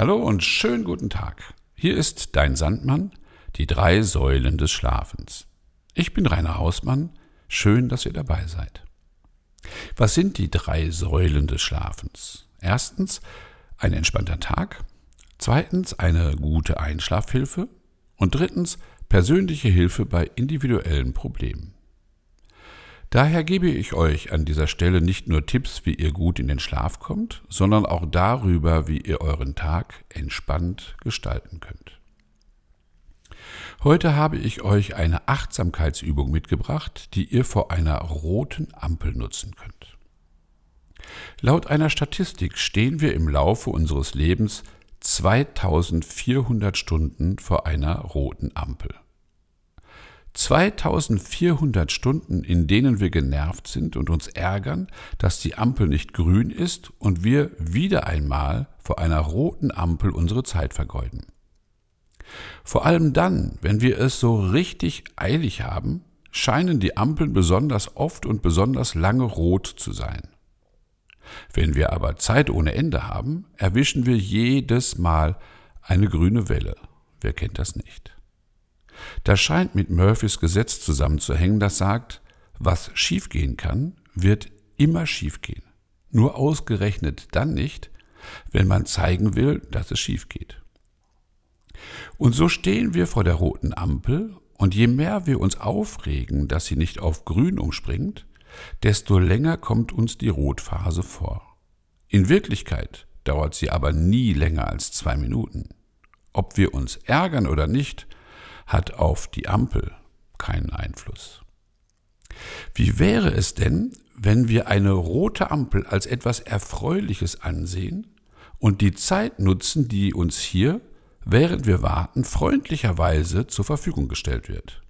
Hallo und schönen guten Tag. Hier ist dein Sandmann, die drei Säulen des Schlafens. Ich bin Rainer Hausmann. Schön, dass ihr dabei seid. Was sind die drei Säulen des Schlafens? Erstens ein entspannter Tag, zweitens eine gute Einschlafhilfe und drittens persönliche Hilfe bei individuellen Problemen. Daher gebe ich euch an dieser Stelle nicht nur Tipps, wie ihr gut in den Schlaf kommt, sondern auch darüber, wie ihr euren Tag entspannt gestalten könnt. Heute habe ich euch eine Achtsamkeitsübung mitgebracht, die ihr vor einer roten Ampel nutzen könnt. Laut einer Statistik stehen wir im Laufe unseres Lebens 2400 Stunden vor einer roten Ampel. 2400 Stunden, in denen wir genervt sind und uns ärgern, dass die Ampel nicht grün ist und wir wieder einmal vor einer roten Ampel unsere Zeit vergeuden. Vor allem dann, wenn wir es so richtig eilig haben, scheinen die Ampeln besonders oft und besonders lange rot zu sein. Wenn wir aber Zeit ohne Ende haben, erwischen wir jedes Mal eine grüne Welle. Wer kennt das nicht? Das scheint mit Murphys Gesetz zusammenzuhängen, das sagt, was schiefgehen kann, wird immer schiefgehen. Nur ausgerechnet dann nicht, wenn man zeigen will, dass es schief geht. Und so stehen wir vor der roten Ampel, und je mehr wir uns aufregen, dass sie nicht auf grün umspringt, desto länger kommt uns die Rotphase vor. In Wirklichkeit dauert sie aber nie länger als zwei Minuten. Ob wir uns ärgern oder nicht, hat auf die Ampel keinen Einfluss. Wie wäre es denn, wenn wir eine rote Ampel als etwas Erfreuliches ansehen und die Zeit nutzen, die uns hier, während wir warten, freundlicherweise zur Verfügung gestellt wird?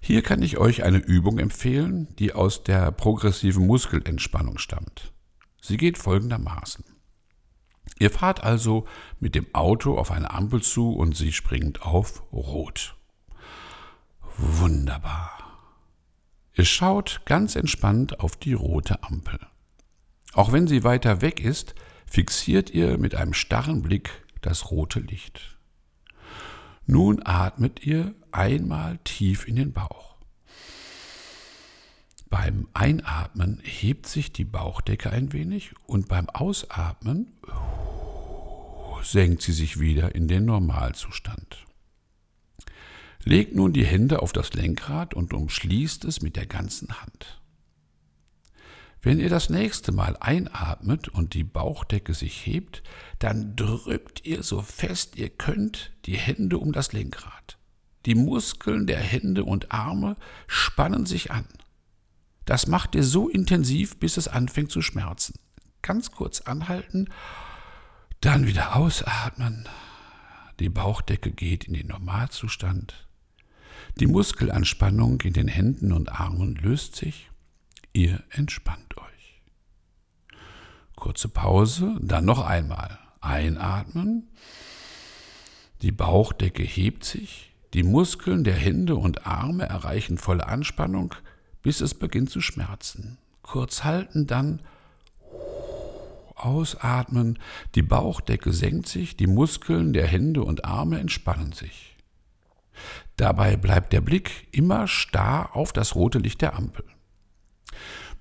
Hier kann ich euch eine Übung empfehlen, die aus der progressiven Muskelentspannung stammt. Sie geht folgendermaßen. Ihr fahrt also mit dem Auto auf eine Ampel zu und sie springt auf Rot. Wunderbar. Ihr schaut ganz entspannt auf die rote Ampel. Auch wenn sie weiter weg ist, fixiert ihr mit einem starren Blick das rote Licht. Nun atmet ihr einmal tief in den Bauch. Beim Einatmen hebt sich die Bauchdecke ein wenig und beim Ausatmen senkt sie sich wieder in den Normalzustand. Legt nun die Hände auf das Lenkrad und umschließt es mit der ganzen Hand. Wenn ihr das nächste Mal einatmet und die Bauchdecke sich hebt, dann drückt ihr so fest ihr könnt die Hände um das Lenkrad. Die Muskeln der Hände und Arme spannen sich an. Das macht ihr so intensiv, bis es anfängt zu schmerzen. Ganz kurz anhalten dann wieder ausatmen. Die Bauchdecke geht in den Normalzustand. Die Muskelanspannung in den Händen und Armen löst sich. Ihr entspannt euch. Kurze Pause, dann noch einmal. Einatmen. Die Bauchdecke hebt sich. Die Muskeln der Hände und Arme erreichen volle Anspannung, bis es beginnt zu schmerzen. Kurz halten, dann Ausatmen, die Bauchdecke senkt sich, die Muskeln der Hände und Arme entspannen sich. Dabei bleibt der Blick immer starr auf das rote Licht der Ampel.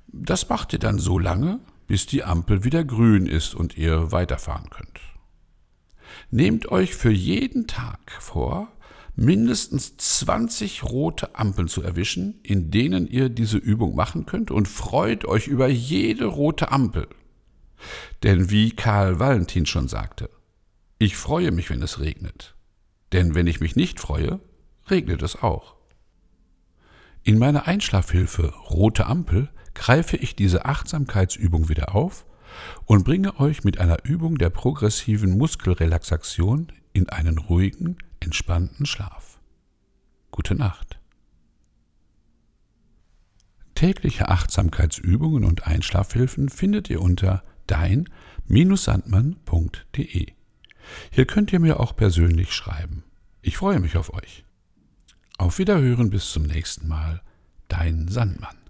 Das macht ihr dann so lange, bis die Ampel wieder grün ist und ihr weiterfahren könnt. Nehmt euch für jeden Tag vor, mindestens 20 rote Ampeln zu erwischen, in denen ihr diese Übung machen könnt und freut euch über jede rote Ampel. Denn wie Karl Valentin schon sagte, ich freue mich, wenn es regnet. Denn wenn ich mich nicht freue, regnet es auch. In meiner Einschlafhilfe Rote Ampel greife ich diese Achtsamkeitsübung wieder auf und bringe euch mit einer Übung der progressiven Muskelrelaxation in einen ruhigen, entspannten Schlaf. Gute Nacht. Tägliche Achtsamkeitsübungen und Einschlafhilfen findet ihr unter dein-sandmann.de. Hier könnt ihr mir auch persönlich schreiben. Ich freue mich auf euch. Auf Wiederhören bis zum nächsten Mal. Dein Sandmann.